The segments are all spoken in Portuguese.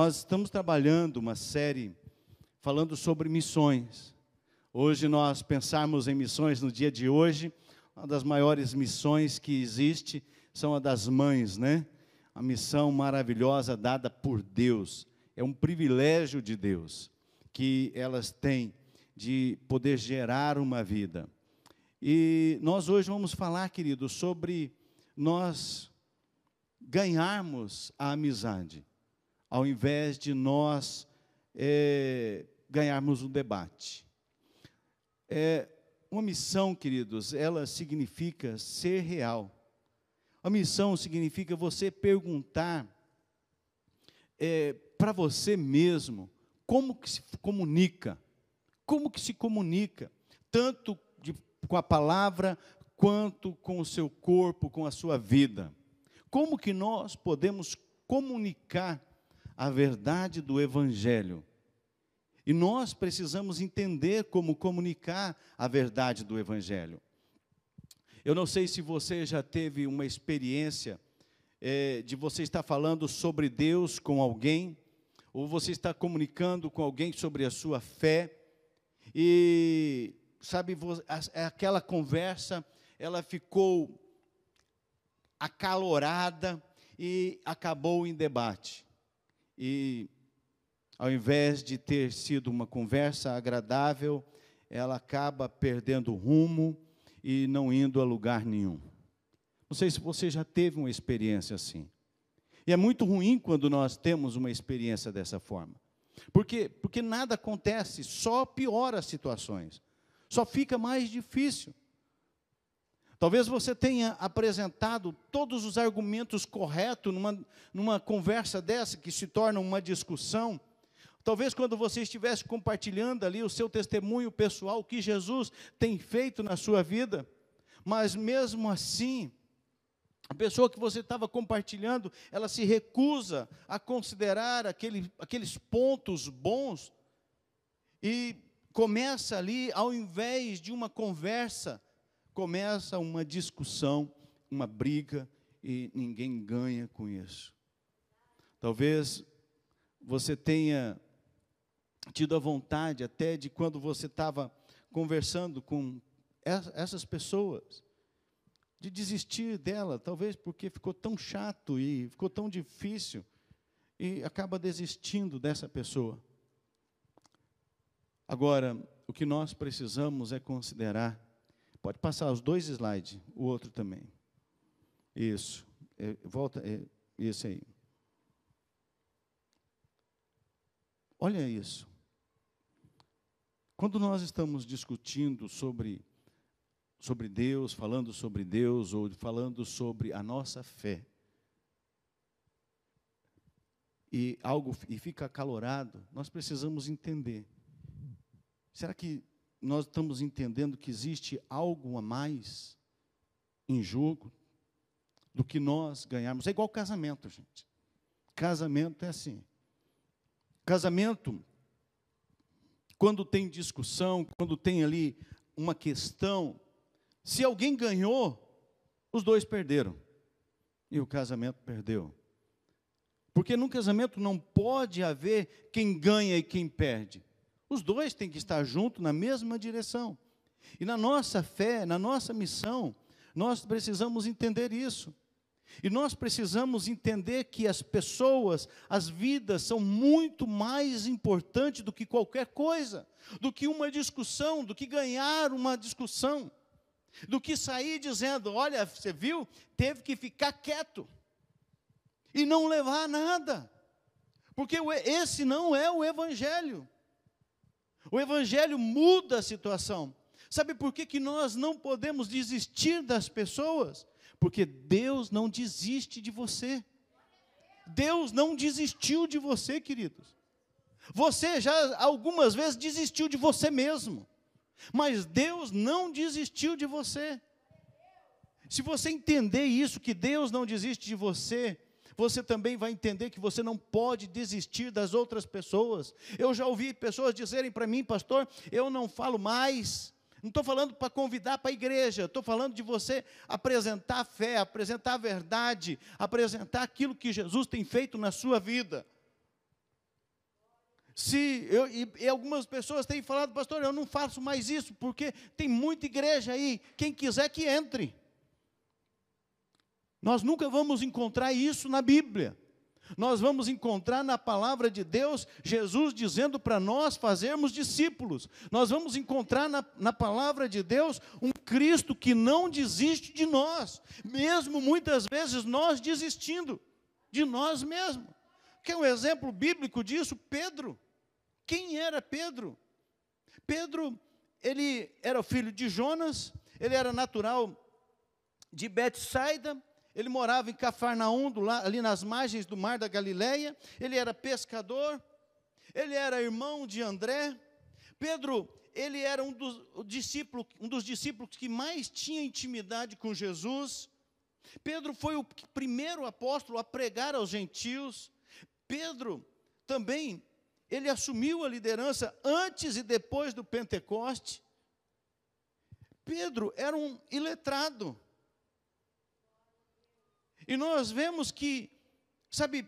Nós estamos trabalhando uma série falando sobre missões. Hoje nós pensarmos em missões no dia de hoje, uma das maiores missões que existe são a das mães, né? A missão maravilhosa dada por Deus. É um privilégio de Deus que elas têm de poder gerar uma vida. E nós hoje vamos falar, querido, sobre nós ganharmos a amizade, ao invés de nós é, ganharmos um debate. É, uma missão, queridos, ela significa ser real. A missão significa você perguntar é, para você mesmo como que se comunica, como que se comunica, tanto de, com a palavra quanto com o seu corpo, com a sua vida. Como que nós podemos comunicar a verdade do Evangelho? E nós precisamos entender como comunicar a verdade do Evangelho. Eu não sei se você já teve uma experiência é, de você estar falando sobre Deus com alguém, ou você está comunicando com alguém sobre a sua fé, e sabe, aquela conversa, ela ficou acalorada e acabou em debate. E ao invés de ter sido uma conversa agradável, ela acaba perdendo rumo e não indo a lugar nenhum. Não sei se você já teve uma experiência assim. E é muito ruim quando nós temos uma experiência dessa forma. Por quê? Porque nada acontece, só piora as situações. Só fica mais difícil. Talvez você tenha apresentado todos os argumentos corretos numa, numa conversa dessa, que se torna uma discussão. Talvez quando você estivesse compartilhando ali o seu testemunho pessoal, o que Jesus tem feito na sua vida, mas mesmo assim, a pessoa que você estava compartilhando, ela se recusa a considerar aquele, aqueles pontos bons e começa ali, ao invés de uma conversa, começa uma discussão, uma briga e ninguém ganha com isso. Talvez você tenha tido a vontade até de quando você estava conversando com essas pessoas, de desistir dela, talvez porque ficou tão chato e ficou tão difícil, e acaba desistindo dessa pessoa. Agora, o que nós precisamos é considerar, pode passar os dois slides, o outro também. Isso, é, volta, é, isso aí. Olha isso. Quando nós estamos discutindo sobre sobre Deus, falando sobre Deus ou falando sobre a nossa fé. E algo e fica acalorado, nós precisamos entender. Será que nós estamos entendendo que existe algo a mais em jogo do que nós ganharmos? É igual casamento, gente. Casamento é assim. Casamento, quando tem discussão, quando tem ali uma questão, se alguém ganhou, os dois perderam. E o casamento perdeu. Porque num casamento não pode haver quem ganha e quem perde. Os dois têm que estar juntos na mesma direção. E na nossa fé, na nossa missão, nós precisamos entender isso. E nós precisamos entender que as pessoas, as vidas são muito mais importantes do que qualquer coisa, do que uma discussão, do que ganhar uma discussão do que sair dizendo: olha, você viu, teve que ficar quieto e não levar nada, porque esse não é o Evangelho. O Evangelho muda a situação. Sabe por que, que nós não podemos desistir das pessoas? Porque Deus não desiste de você. Deus não desistiu de você, queridos. Você já algumas vezes desistiu de você mesmo. Mas Deus não desistiu de você. Se você entender isso, que Deus não desiste de você, você também vai entender que você não pode desistir das outras pessoas. Eu já ouvi pessoas dizerem para mim, pastor, eu não falo mais. Não estou falando para convidar para a igreja, estou falando de você apresentar a fé, apresentar a verdade, apresentar aquilo que Jesus tem feito na sua vida. Se eu, e, e, algumas pessoas têm falado, pastor, eu não faço mais isso, porque tem muita igreja aí, quem quiser que entre. Nós nunca vamos encontrar isso na Bíblia. Nós vamos encontrar na palavra de Deus Jesus dizendo para nós fazermos discípulos. Nós vamos encontrar na, na palavra de Deus um Cristo que não desiste de nós, mesmo muitas vezes nós desistindo de nós mesmos. Quer um exemplo bíblico disso? Pedro. Quem era Pedro? Pedro, ele era o filho de Jonas, ele era natural de Betsaida, ele morava em Cafarnaum, ali nas margens do mar da Galileia, ele era pescador, ele era irmão de André. Pedro, ele era um dos, discípulos, um dos discípulos que mais tinha intimidade com Jesus. Pedro foi o primeiro apóstolo a pregar aos gentios. Pedro também ele assumiu a liderança antes e depois do Pentecoste. Pedro era um iletrado. E nós vemos que, sabe,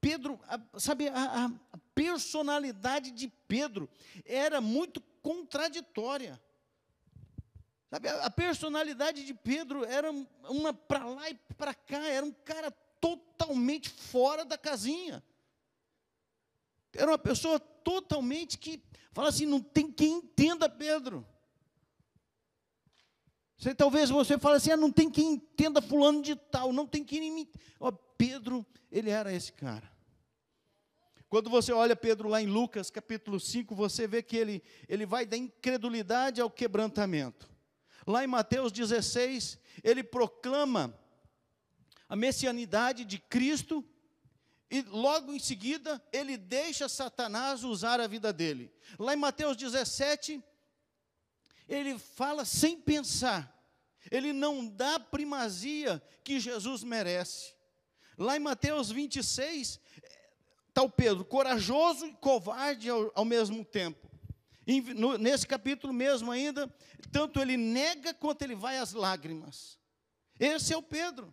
Pedro, a, sabe, a, a personalidade de Pedro era muito contraditória. Sabe, a, a personalidade de Pedro era uma para lá e para cá, era um cara totalmente fora da casinha. Era uma pessoa totalmente que fala assim, não tem quem entenda Pedro. Você, talvez você fale assim, ah, não tem quem entenda fulano de tal, não tem quem me... Ó, Pedro, ele era esse cara. Quando você olha Pedro lá em Lucas capítulo 5, você vê que ele, ele vai da incredulidade ao quebrantamento. Lá em Mateus 16, ele proclama a messianidade de Cristo e logo em seguida ele deixa Satanás usar a vida dele. Lá em Mateus 17, ele fala sem pensar, ele não dá primazia que Jesus merece. Lá em Mateus 26, está o Pedro, corajoso e covarde ao, ao mesmo tempo. No, nesse capítulo mesmo ainda, tanto ele nega quanto ele vai às lágrimas. Esse é o Pedro.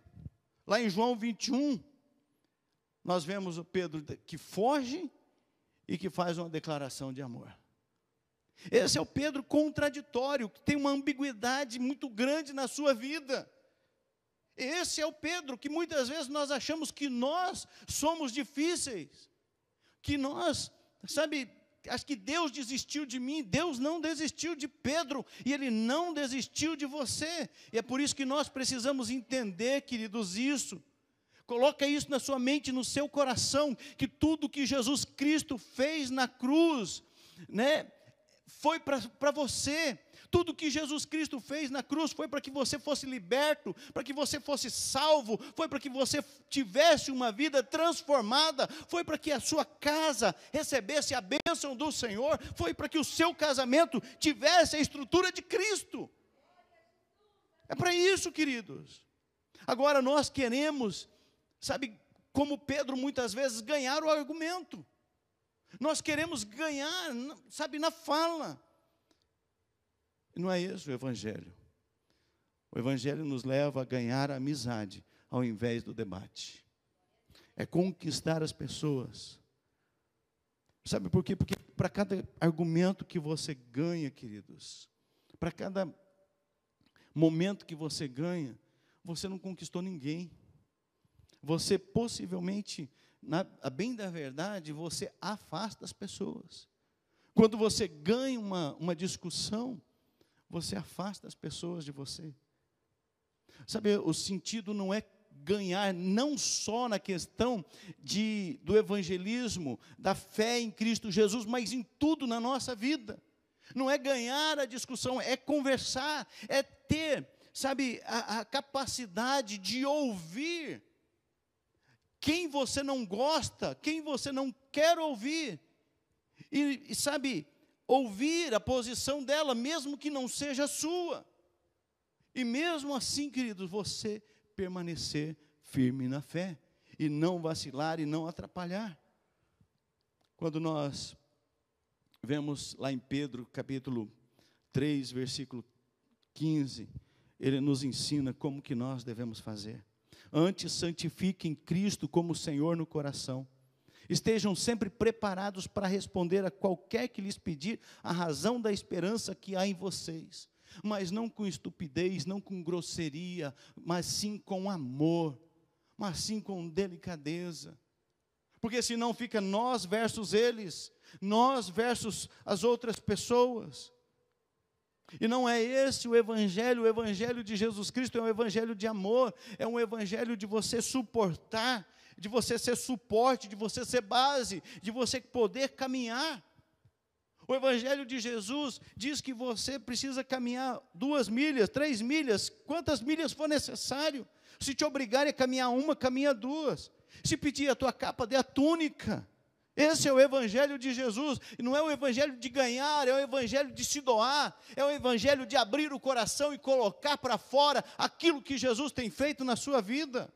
Lá em João 21, nós vemos o Pedro que foge e que faz uma declaração de amor. Esse é o Pedro contraditório, que tem uma ambiguidade muito grande na sua vida. Esse é o Pedro que muitas vezes nós achamos que nós somos difíceis, que nós, sabe, acho que Deus desistiu de mim, Deus não desistiu de Pedro, e Ele não desistiu de você, e é por isso que nós precisamos entender, queridos, isso. Coloca isso na sua mente, no seu coração, que tudo que Jesus Cristo fez na cruz, né, foi para você. Tudo que Jesus Cristo fez na cruz foi para que você fosse liberto, para que você fosse salvo, foi para que você tivesse uma vida transformada, foi para que a sua casa recebesse a bênção do Senhor, foi para que o seu casamento tivesse a estrutura de Cristo. É para isso, queridos. Agora nós queremos sabe, como Pedro muitas vezes, ganhar o argumento. Nós queremos ganhar, sabe, na fala. Não é isso o Evangelho. O Evangelho nos leva a ganhar a amizade ao invés do debate. É conquistar as pessoas. Sabe por quê? Porque para cada argumento que você ganha, queridos, para cada momento que você ganha, você não conquistou ninguém você possivelmente, na, a bem da verdade, você afasta as pessoas. Quando você ganha uma, uma discussão, você afasta as pessoas de você. Sabe, o sentido não é ganhar não só na questão de, do evangelismo, da fé em Cristo Jesus, mas em tudo na nossa vida. Não é ganhar a discussão, é conversar, é ter, sabe, a, a capacidade de ouvir quem você não gosta, quem você não quer ouvir. E, e sabe, ouvir a posição dela, mesmo que não seja sua. E mesmo assim, queridos, você permanecer firme na fé e não vacilar e não atrapalhar. Quando nós vemos lá em Pedro, capítulo 3, versículo 15, ele nos ensina como que nós devemos fazer. Antes, santifiquem Cristo como Senhor no coração. Estejam sempre preparados para responder a qualquer que lhes pedir a razão da esperança que há em vocês, mas não com estupidez, não com grosseria, mas sim com amor, mas sim com delicadeza. Porque senão fica nós versus eles, nós versus as outras pessoas. E não é esse o Evangelho, o Evangelho de Jesus Cristo é um Evangelho de amor, é um Evangelho de você suportar, de você ser suporte, de você ser base, de você poder caminhar. O Evangelho de Jesus diz que você precisa caminhar duas milhas, três milhas, quantas milhas for necessário. Se te obrigarem a caminhar uma, caminha duas. Se pedir a tua capa, dê a túnica. Esse é o Evangelho de Jesus, e não é o Evangelho de ganhar, é o Evangelho de se doar, é o Evangelho de abrir o coração e colocar para fora aquilo que Jesus tem feito na sua vida.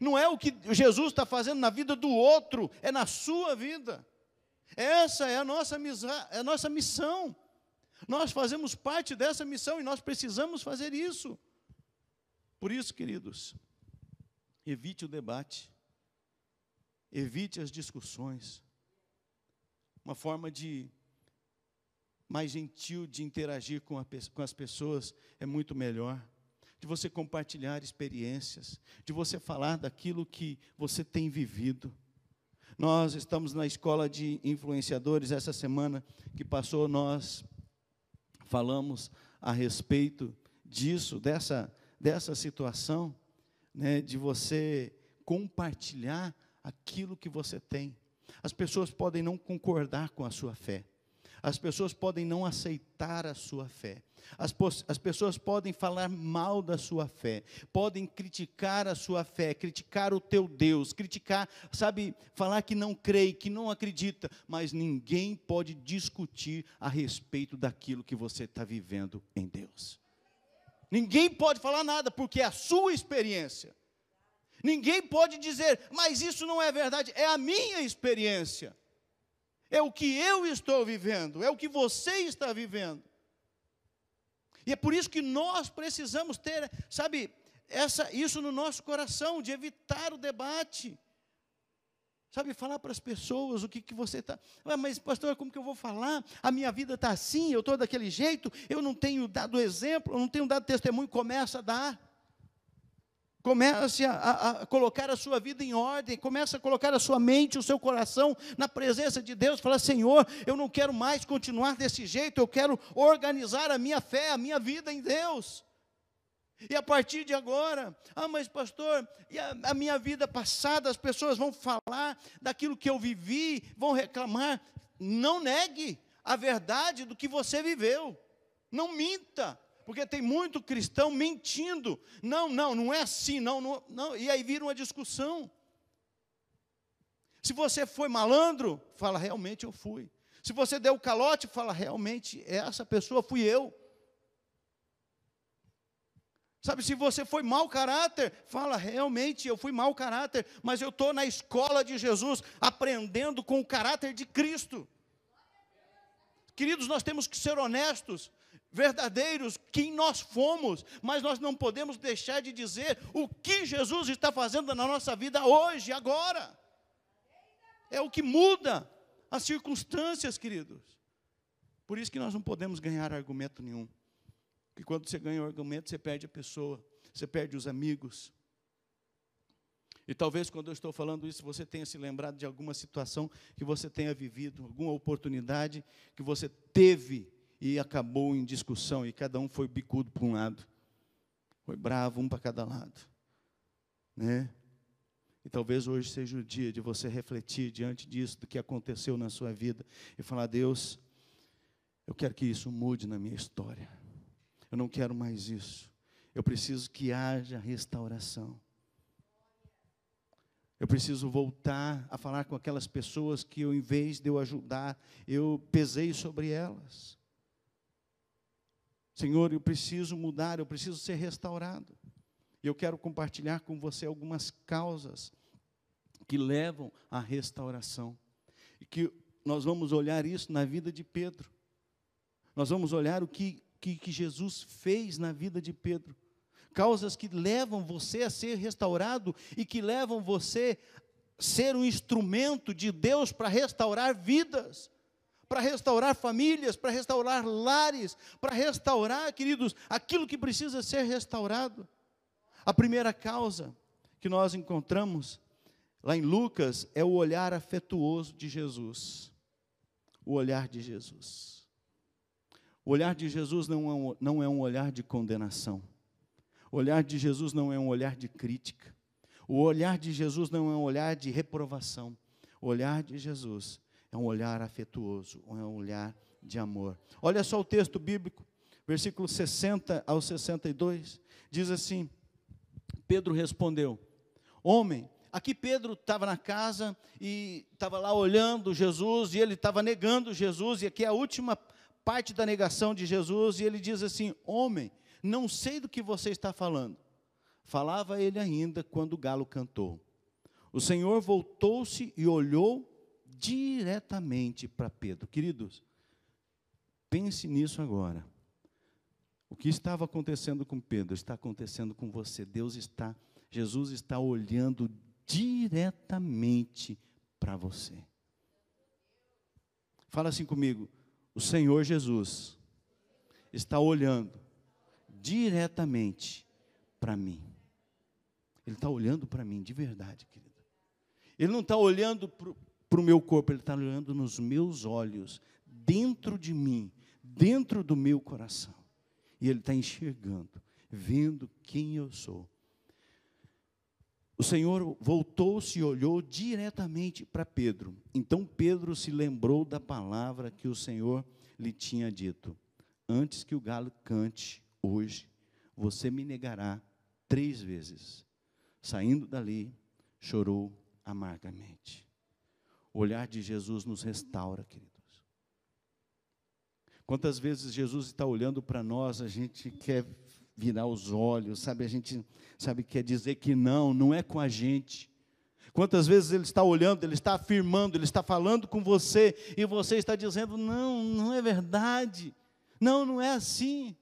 Não é o que Jesus está fazendo na vida do outro, é na sua vida. Essa é a nossa, é a nossa missão. Nós fazemos parte dessa missão e nós precisamos fazer isso. Por isso, queridos, evite o debate. Evite as discussões. Uma forma de mais gentil de interagir com, a, com as pessoas é muito melhor. De você compartilhar experiências, de você falar daquilo que você tem vivido. Nós estamos na escola de influenciadores essa semana que passou, nós falamos a respeito disso, dessa, dessa situação, né, de você compartilhar aquilo que você tem. As pessoas podem não concordar com a sua fé. As pessoas podem não aceitar a sua fé. As, as, pessoas podem falar mal da sua fé, podem criticar a sua fé, criticar o teu Deus, criticar, sabe, falar que não crê, que não acredita, mas ninguém pode discutir a respeito daquilo que você está vivendo em Deus. Ninguém pode falar nada, porque é a sua experiência. Ninguém pode dizer, mas isso não é verdade, é a minha experiência. É o que eu estou vivendo, é o que você está vivendo. E é por isso que nós precisamos ter, sabe, essa, isso no nosso coração, de evitar o debate. Sabe, falar para as pessoas o que, que você está. Mas, pastor, como que eu vou falar? A minha vida está assim, eu estou daquele jeito, eu não tenho dado exemplo, eu não tenho dado testemunho, começa a dar. Comece a, a, a, colocar a sua vida em ordem, comece a colocar a sua mente, o seu coração na presença de Deus. Fala, Senhor, eu não quero mais continuar desse jeito, eu quero organizar a minha fé, a minha vida em Deus. E a partir de agora, ah, mas pastor, e a, a minha vida passada, as pessoas vão falar daquilo que eu vivi, vão reclamar. Não negue a verdade do que você viveu. Não minta. Porque tem muito cristão mentindo. Não, não, não é assim, não, não, não. E aí vira uma discussão. Se você foi malandro, fala, realmente eu fui. Se você deu calote, fala, realmente essa pessoa fui eu. Sabe, se você foi mau caráter, fala, realmente eu fui mau caráter, mas eu estou na escola de Jesus, aprendendo com o caráter de Cristo. Queridos, nós temos que ser honestos verdadeiros, quem nós fomos, mas nós não podemos deixar de dizer o que Jesus está fazendo na nossa vida hoje, agora. É o que muda as circunstâncias, queridos. Por isso que nós não podemos ganhar argumento nenhum. Porque quando você ganha o argumento, você perde a pessoa, você perde os amigos. E talvez quando eu estou falando isso, você tenha se lembrado de alguma situação que você tenha vivido, alguma oportunidade que você teve e acabou em discussão, e cada um foi bicudo para um lado. Foi bravo, um para cada lado. Né? E talvez hoje seja o dia de você refletir diante disso, do que aconteceu na sua vida, e falar: Deus, eu quero que isso mude na minha história. Eu não quero mais isso. Eu preciso que haja restauração. Eu preciso voltar a falar com aquelas pessoas que eu, em vez de eu ajudar, eu pesei sobre elas. Senhor, eu preciso mudar, eu preciso ser restaurado. E eu quero compartilhar com você algumas causas que levam à restauração. E que nós vamos olhar isso na vida de Pedro. Nós vamos olhar o que, que, que Jesus fez na vida de Pedro. Causas que levam você a ser restaurado e que levam você, ser um instrumento de Deus para restaurar vidas, para restaurar famílias, para restaurar lares, para restaurar, queridos, aquilo que precisa ser restaurado. A primeira causa que nós encontramos lá em Lucas é o olhar afetuoso de Jesus. O olhar de Jesus. O olhar de Jesus não é um, não é um olhar de condenação. O olhar de Jesus não é um olhar de crítica. O olhar de Jesus não é um olhar de reprovação. O olhar de Jesus é um olhar afetuoso, é um olhar de amor. Olha só o texto bíblico, versículo 60 ao 62, diz assim: Pedro respondeu: Homem, aqui Pedro estava na casa e estava lá olhando Jesus e ele estava negando Jesus, e aqui é a última parte da negação de Jesus, e ele diz assim: Homem, não sei do que você está falando. Falava ele ainda quando o galo cantou. O Senhor voltou-se e olhou diretamente para Pedro. Queridos, pense nisso agora. O que estava acontecendo com Pedro está acontecendo com você. Deus está, Jesus está olhando diretamente para você. Fala assim comigo. O Senhor Jesus está olhando diretamente para mim. Ele está olhando para mim de verdade, querido. Ele não está olhando para o meu corpo, ele está olhando nos meus olhos, dentro de mim, dentro do meu coração. E ele está enxergando, vendo quem eu sou. O Senhor voltou-se e olhou diretamente para Pedro. Então Pedro se lembrou da palavra que o Senhor lhe tinha dito: Antes que o galo cante hoje, você me negará três vezes. Saindo dali, chorou amargamente. O olhar de Jesus nos restaura, queridos. Quantas vezes Jesus está olhando para nós, a gente quer virar os olhos, sabe? A gente, sabe, quer dizer que não, não é com a gente. Quantas vezes ele está olhando, ele está afirmando, ele está falando com você e você está dizendo: não, não é verdade, não, não é assim.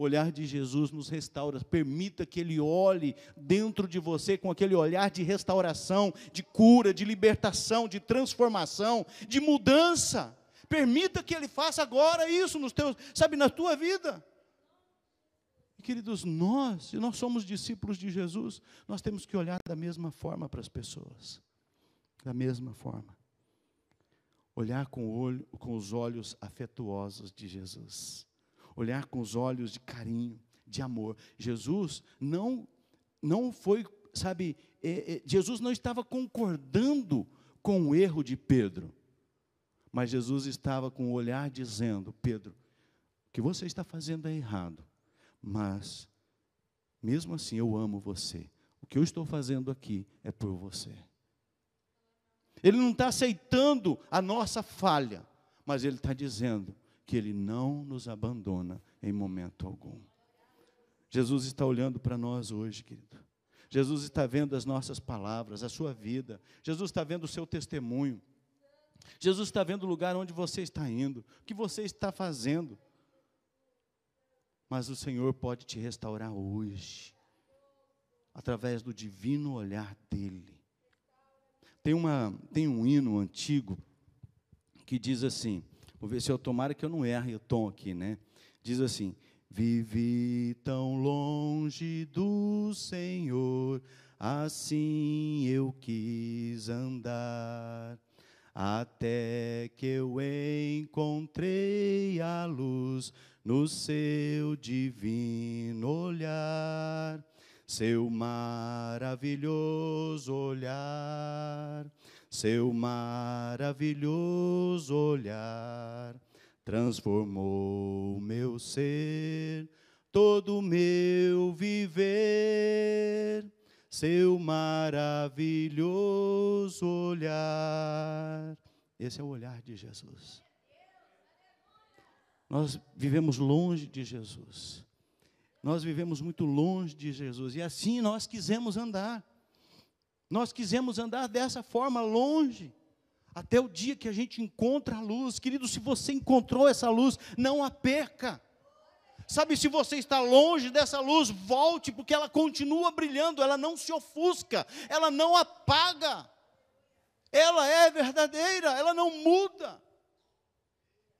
O olhar de Jesus nos restaura. Permita que Ele olhe dentro de você com aquele olhar de restauração, de cura, de libertação, de transformação, de mudança. Permita que Ele faça agora isso nos teus, sabe, na tua vida. Queridos, nós, se nós somos discípulos de Jesus, nós temos que olhar da mesma forma para as pessoas. Da mesma forma. Olhar com, olho, com os olhos afetuosos de Jesus olhar com os olhos de carinho, de amor. Jesus não, não foi, sabe, é, é, Jesus não estava concordando com o erro de Pedro, mas Jesus estava com o olhar dizendo: Pedro, o que você está fazendo é errado, mas mesmo assim eu amo você. O que eu estou fazendo aqui é por você. Ele não está aceitando a nossa falha, mas ele está dizendo: que Ele não nos abandona em momento algum. Jesus está olhando para nós hoje, querido. Jesus está vendo as nossas palavras, a sua vida. Jesus está vendo o seu testemunho. Jesus está vendo o lugar onde você está indo, o que você está fazendo. Mas o Senhor pode te restaurar hoje, através do divino olhar dEle. Tem, uma, tem um hino antigo que diz assim: Vou ver se eu tomara que eu não erre o tom aqui, né? Diz assim: Vivi tão longe do Senhor, assim eu quis andar, até que eu encontrei a luz no seu divino olhar, seu maravilhoso olhar seu maravilhoso olhar transformou o meu ser, todo o meu viver. Seu maravilhoso olhar. Esse é o olhar de Jesus. Nós vivemos longe de Jesus. Nós vivemos muito longe de Jesus. E assim nós quisemos andar. Nós quisemos andar dessa forma longe, até o dia que a gente encontra a luz. Querido, se você encontrou essa luz, não a perca. Sabe, se você está longe dessa luz, volte, porque ela continua brilhando, ela não se ofusca, ela não apaga. Ela é verdadeira, ela não muda.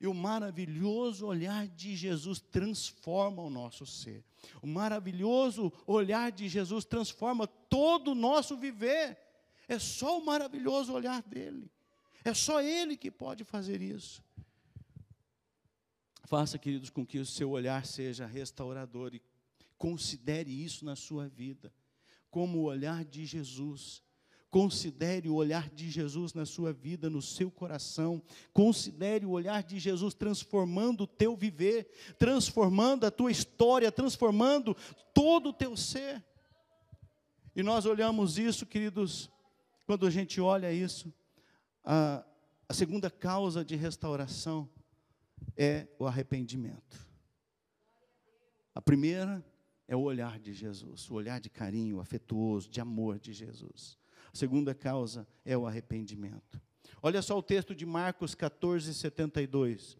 E o maravilhoso olhar de Jesus transforma o nosso ser. O maravilhoso olhar de Jesus transforma todo o nosso viver. É só o maravilhoso olhar dele. É só ele que pode fazer isso. Faça, queridos, com que o seu olhar seja restaurador e considere isso na sua vida, como o olhar de Jesus. Considere o olhar de Jesus na sua vida, no seu coração. Considere o olhar de Jesus transformando o teu viver, transformando a tua história, transformando todo o teu ser. E nós olhamos isso, queridos, quando a gente olha isso, a, a segunda causa de restauração é o arrependimento. A primeira é o olhar de Jesus, o olhar de carinho, afetuoso, de amor de Jesus. A segunda causa é o arrependimento. Olha só o texto de Marcos 14, 72.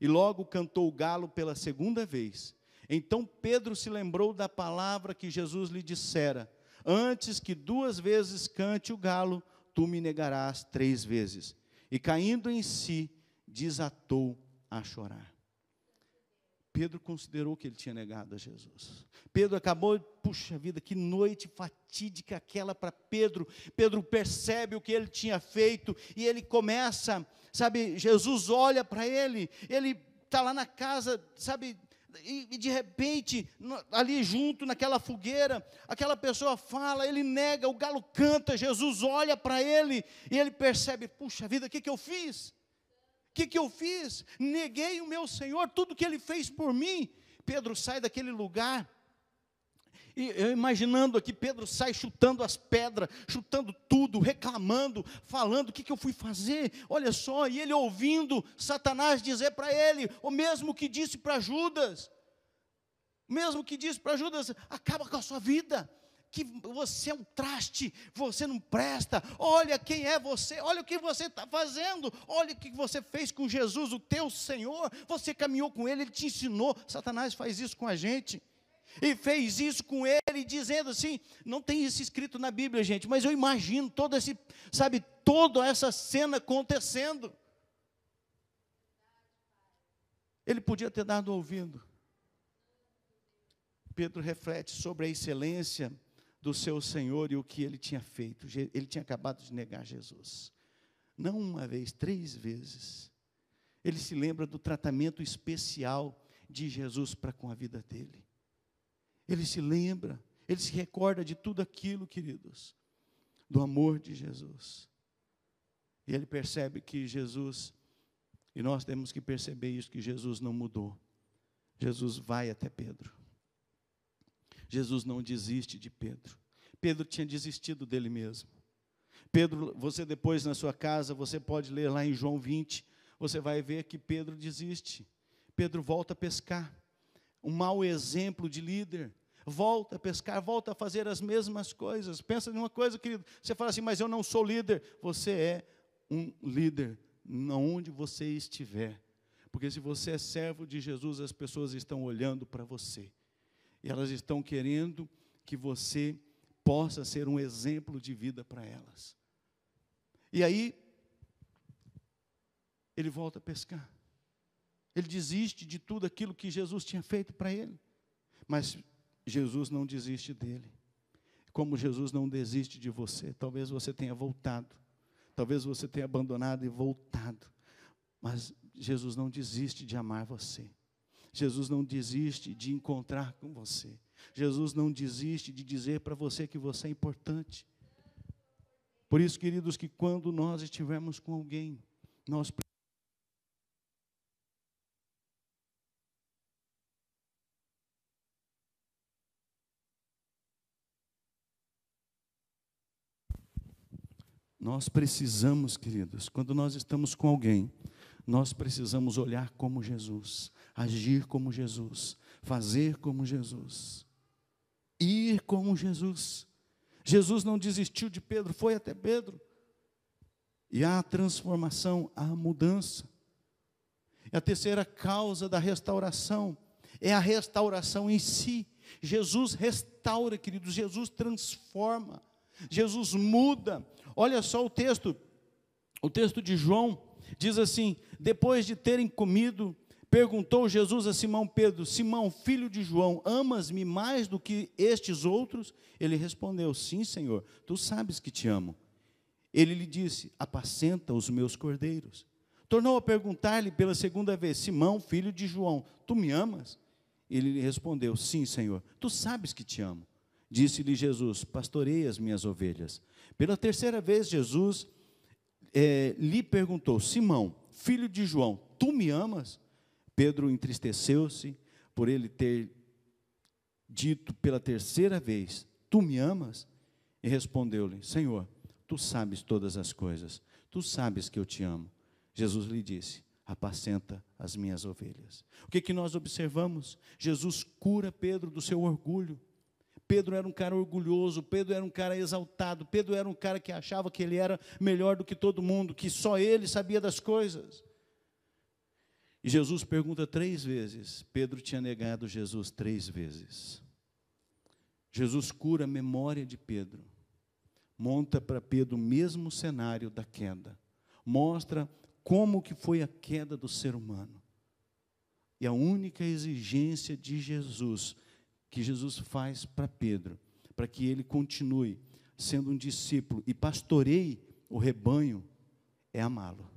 E logo cantou o galo pela segunda vez. Então Pedro se lembrou da palavra que Jesus lhe dissera: Antes que duas vezes cante o galo, tu me negarás três vezes. E caindo em si, desatou a chorar. Pedro considerou que ele tinha negado a Jesus. Pedro acabou, puxa vida, que noite fatídica aquela para Pedro. Pedro percebe o que ele tinha feito e ele começa, sabe, Jesus olha para ele, ele está lá na casa, sabe, e, e, de repente, ali junto naquela fogueira, aquela pessoa fala, ele nega, o galo canta, Jesus olha para ele e ele percebe: puxa vida, o que, que eu fiz? O que, que eu fiz? Neguei o meu Senhor, tudo que ele fez por mim. Pedro sai daquele lugar. E eu imaginando aqui, Pedro sai chutando as pedras, chutando tudo, reclamando, falando: o que, que eu fui fazer? Olha só, e ele ouvindo Satanás dizer para ele, o mesmo que disse para Judas, mesmo que disse para Judas: acaba com a sua vida, que você é um traste, você não presta, olha quem é você, olha o que você está fazendo, olha o que você fez com Jesus, o teu Senhor, você caminhou com Ele, Ele te ensinou, Satanás faz isso com a gente, e fez isso com ele, dizendo assim, não tem isso escrito na Bíblia, gente, mas eu imagino todo esse, sabe, toda essa cena acontecendo, ele podia ter dado ouvido, Pedro reflete sobre a excelência do seu Senhor e o que ele tinha feito. Ele tinha acabado de negar Jesus. Não uma vez, três vezes. Ele se lembra do tratamento especial de Jesus para com a vida dele. Ele se lembra, ele se recorda de tudo aquilo, queridos, do amor de Jesus. E ele percebe que Jesus, e nós temos que perceber isso, que Jesus não mudou. Jesus vai até Pedro. Jesus não desiste de Pedro. Pedro tinha desistido dele mesmo. Pedro, você depois na sua casa, você pode ler lá em João 20, você vai ver que Pedro desiste. Pedro volta a pescar. Um mau exemplo de líder. Volta a pescar, volta a fazer as mesmas coisas. Pensa em uma coisa, querido. Você fala assim, mas eu não sou líder. Você é um líder, onde você estiver. Porque se você é servo de Jesus, as pessoas estão olhando para você. E elas estão querendo que você possa ser um exemplo de vida para elas. E aí, ele volta a pescar. Ele desiste de tudo aquilo que Jesus tinha feito para ele. Mas Jesus não desiste dele. Como Jesus não desiste de você. Talvez você tenha voltado. Talvez você tenha abandonado e voltado. Mas Jesus não desiste de amar você. Jesus não desiste de encontrar com você. Jesus não desiste de dizer para você que você é importante. Por isso, queridos, que quando nós estivermos com alguém, nós Nós precisamos, queridos, quando nós estamos com alguém, nós precisamos olhar como Jesus, agir como Jesus, fazer como Jesus, ir como Jesus. Jesus não desistiu de Pedro, foi até Pedro. E há a transformação, há a mudança. E a terceira causa da restauração é a restauração em si. Jesus restaura, queridos, Jesus transforma, Jesus muda. Olha só o texto, O texto de João diz assim: depois de terem comido, perguntou Jesus a Simão Pedro: Simão, filho de João, amas-me mais do que estes outros? Ele respondeu: Sim, Senhor, tu sabes que te amo. Ele lhe disse: Apacenta os meus cordeiros. Tornou a perguntar-lhe pela segunda vez: Simão, filho de João, tu me amas? Ele lhe respondeu: Sim, Senhor, tu sabes que te amo. Disse-lhe Jesus: Pastorei as minhas ovelhas. Pela terceira vez, Jesus é, lhe perguntou: Simão, filho de João, tu me amas? Pedro entristeceu-se por ele ter dito pela terceira vez: Tu me amas? E respondeu-lhe: Senhor, tu sabes todas as coisas, tu sabes que eu te amo. Jesus lhe disse: Apacenta as minhas ovelhas. O que, que nós observamos? Jesus cura Pedro do seu orgulho. Pedro era um cara orgulhoso, Pedro era um cara exaltado, Pedro era um cara que achava que ele era melhor do que todo mundo, que só ele sabia das coisas. E Jesus pergunta três vezes. Pedro tinha negado Jesus três vezes. Jesus cura a memória de Pedro, monta para Pedro o mesmo cenário da queda, mostra como que foi a queda do ser humano. E a única exigência de Jesus que Jesus faz para Pedro, para que ele continue sendo um discípulo e pastoreie o rebanho, é amá-lo.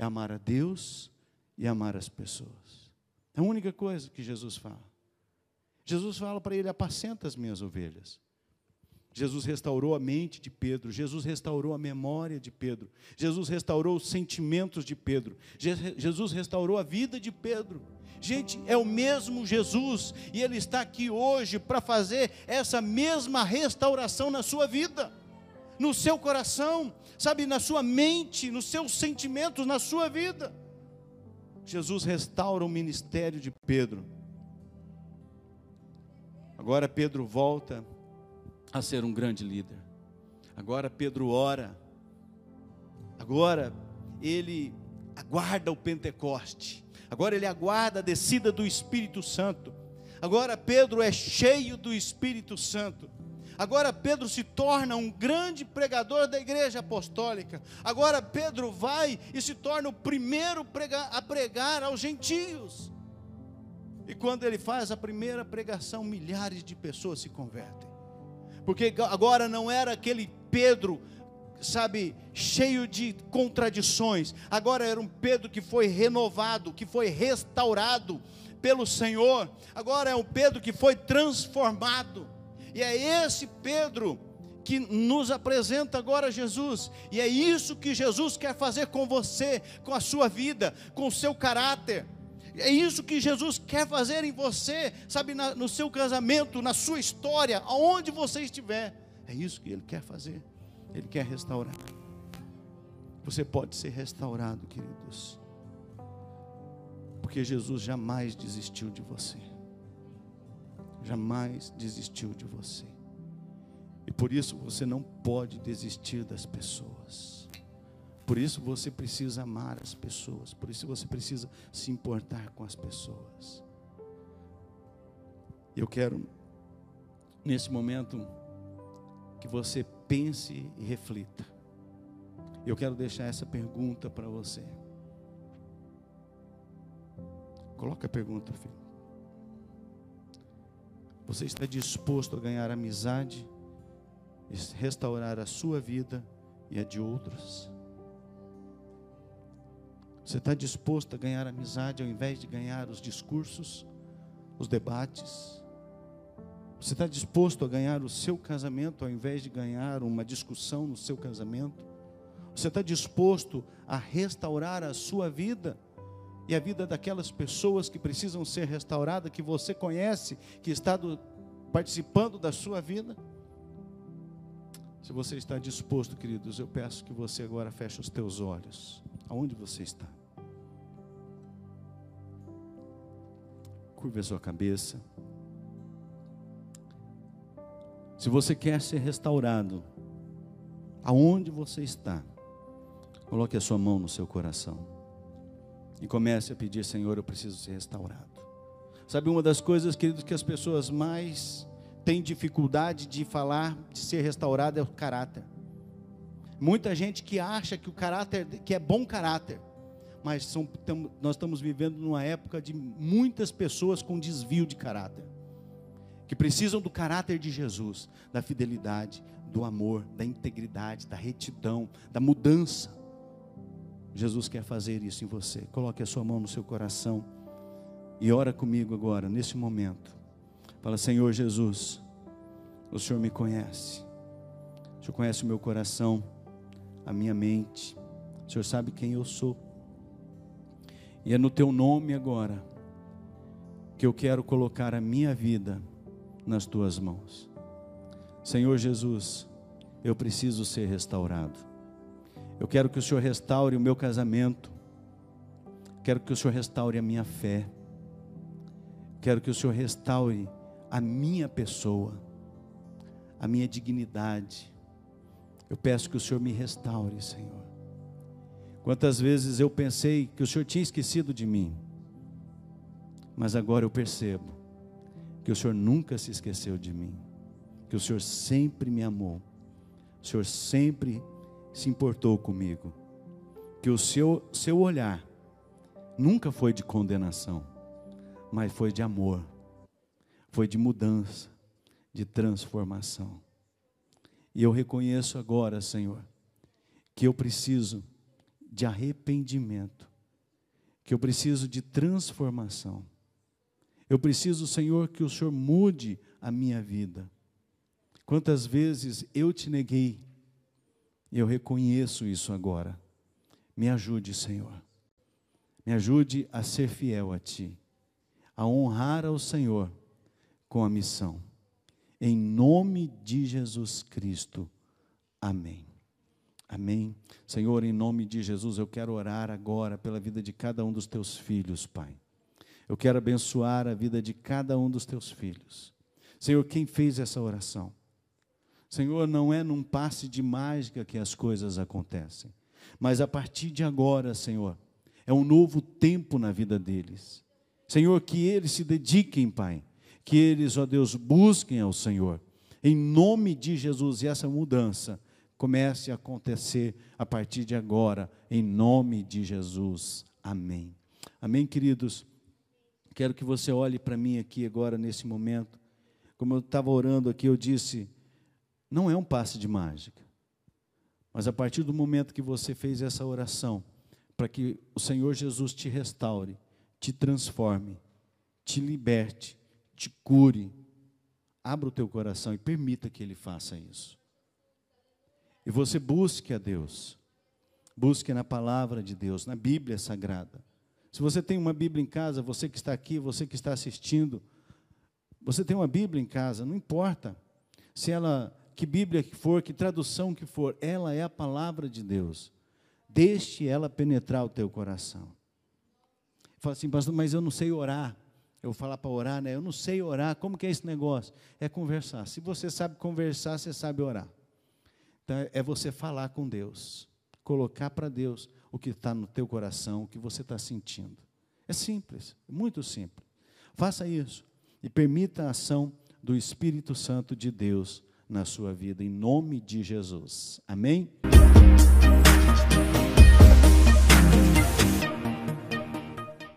É amar a Deus e amar as pessoas. É a única coisa que Jesus fala. Jesus fala para ele: apacenta as minhas ovelhas. Jesus restaurou a mente de Pedro, Jesus restaurou a memória de Pedro, Jesus restaurou os sentimentos de Pedro, Jesus restaurou a vida de Pedro. Gente, é o mesmo Jesus e Ele está aqui hoje para fazer essa mesma restauração na sua vida, no seu coração, sabe, na sua mente, nos seus sentimentos, na sua vida. Jesus restaura o ministério de Pedro. Agora Pedro volta a ser um grande líder. Agora Pedro ora. Agora ele aguarda o Pentecoste. Agora ele aguarda a descida do Espírito Santo. Agora Pedro é cheio do Espírito Santo. Agora Pedro se torna um grande pregador da igreja apostólica. Agora Pedro vai e se torna o primeiro a pregar aos gentios. E quando ele faz a primeira pregação, milhares de pessoas se convertem. Porque agora não era aquele Pedro sabe, cheio de contradições. Agora era um Pedro que foi renovado, que foi restaurado pelo Senhor. Agora é um Pedro que foi transformado. E é esse Pedro que nos apresenta agora Jesus. E é isso que Jesus quer fazer com você, com a sua vida, com o seu caráter. É isso que Jesus quer fazer em você, sabe, na, no seu casamento, na sua história, aonde você estiver. É isso que Ele quer fazer. Ele quer restaurar. Você pode ser restaurado, queridos. Porque Jesus jamais desistiu de você. Jamais desistiu de você. E por isso você não pode desistir das pessoas. Por isso você precisa amar as pessoas. Por isso você precisa se importar com as pessoas. Eu quero, nesse momento, que você pense e reflita. Eu quero deixar essa pergunta para você. Coloca a pergunta, filho. Você está disposto a ganhar amizade, restaurar a sua vida e a de outros? Você está disposto a ganhar amizade ao invés de ganhar os discursos, os debates? Você está disposto a ganhar o seu casamento ao invés de ganhar uma discussão no seu casamento? Você está disposto a restaurar a sua vida e a vida daquelas pessoas que precisam ser restauradas, que você conhece, que está do, participando da sua vida? Se você está disposto, queridos, eu peço que você agora feche os teus olhos. Aonde você está? Curva a sua cabeça. Se você quer ser restaurado, aonde você está, coloque a sua mão no seu coração e comece a pedir: Senhor, eu preciso ser restaurado. Sabe uma das coisas, queridos, que as pessoas mais têm dificuldade de falar, de ser restaurado, é o caráter. Muita gente que acha que o caráter, que é bom caráter, mas são, tam, nós estamos vivendo numa época de muitas pessoas com desvio de caráter, que precisam do caráter de Jesus, da fidelidade, do amor, da integridade, da retidão, da mudança. Jesus quer fazer isso em você. Coloque a sua mão no seu coração e ora comigo agora, nesse momento. Fala, Senhor Jesus, o Senhor me conhece. O Senhor conhece o meu coração, a minha mente. O Senhor sabe quem eu sou. E é no teu nome agora que eu quero colocar a minha vida nas tuas mãos. Senhor Jesus, eu preciso ser restaurado. Eu quero que o Senhor restaure o meu casamento. Quero que o Senhor restaure a minha fé. Quero que o Senhor restaure a minha pessoa, a minha dignidade. Eu peço que o Senhor me restaure, Senhor. Quantas vezes eu pensei que o Senhor tinha esquecido de mim, mas agora eu percebo que o Senhor nunca se esqueceu de mim, que o Senhor sempre me amou, o Senhor sempre se importou comigo, que o seu, seu olhar nunca foi de condenação, mas foi de amor, foi de mudança, de transformação. E eu reconheço agora, Senhor, que eu preciso de arrependimento, que eu preciso de transformação. Eu preciso, Senhor, que o Senhor mude a minha vida. Quantas vezes eu te neguei, eu reconheço isso agora. Me ajude, Senhor. Me ajude a ser fiel a Ti, a honrar ao Senhor com a missão. Em nome de Jesus Cristo. Amém. Amém. Senhor, em nome de Jesus, eu quero orar agora pela vida de cada um dos teus filhos, Pai. Eu quero abençoar a vida de cada um dos teus filhos. Senhor, quem fez essa oração? Senhor, não é num passe de mágica que as coisas acontecem, mas a partir de agora, Senhor, é um novo tempo na vida deles. Senhor, que eles se dediquem, Pai, que eles, ó Deus, busquem ao Senhor, em nome de Jesus, e essa mudança comece a acontecer a partir de agora, em nome de Jesus. Amém. Amém, queridos? Quero que você olhe para mim aqui agora, nesse momento. Como eu estava orando aqui, eu disse: não é um passe de mágica. Mas a partir do momento que você fez essa oração, para que o Senhor Jesus te restaure, te transforme, te liberte, te cure, abra o teu coração e permita que Ele faça isso. E você busque a Deus. Busque na palavra de Deus, na Bíblia Sagrada. Se você tem uma Bíblia em casa, você que está aqui, você que está assistindo, você tem uma Bíblia em casa, não importa se ela, que Bíblia que for, que tradução que for, ela é a palavra de Deus. Deixe ela penetrar o teu coração. Fala assim, pastor, mas eu não sei orar. Eu vou falar para orar, né? Eu não sei orar. Como que é esse negócio? É conversar. Se você sabe conversar, você sabe orar. Então, é você falar com Deus, colocar para Deus o que está no teu coração, o que você está sentindo. É simples, muito simples. Faça isso e permita a ação do Espírito Santo de Deus na sua vida, em nome de Jesus. Amém?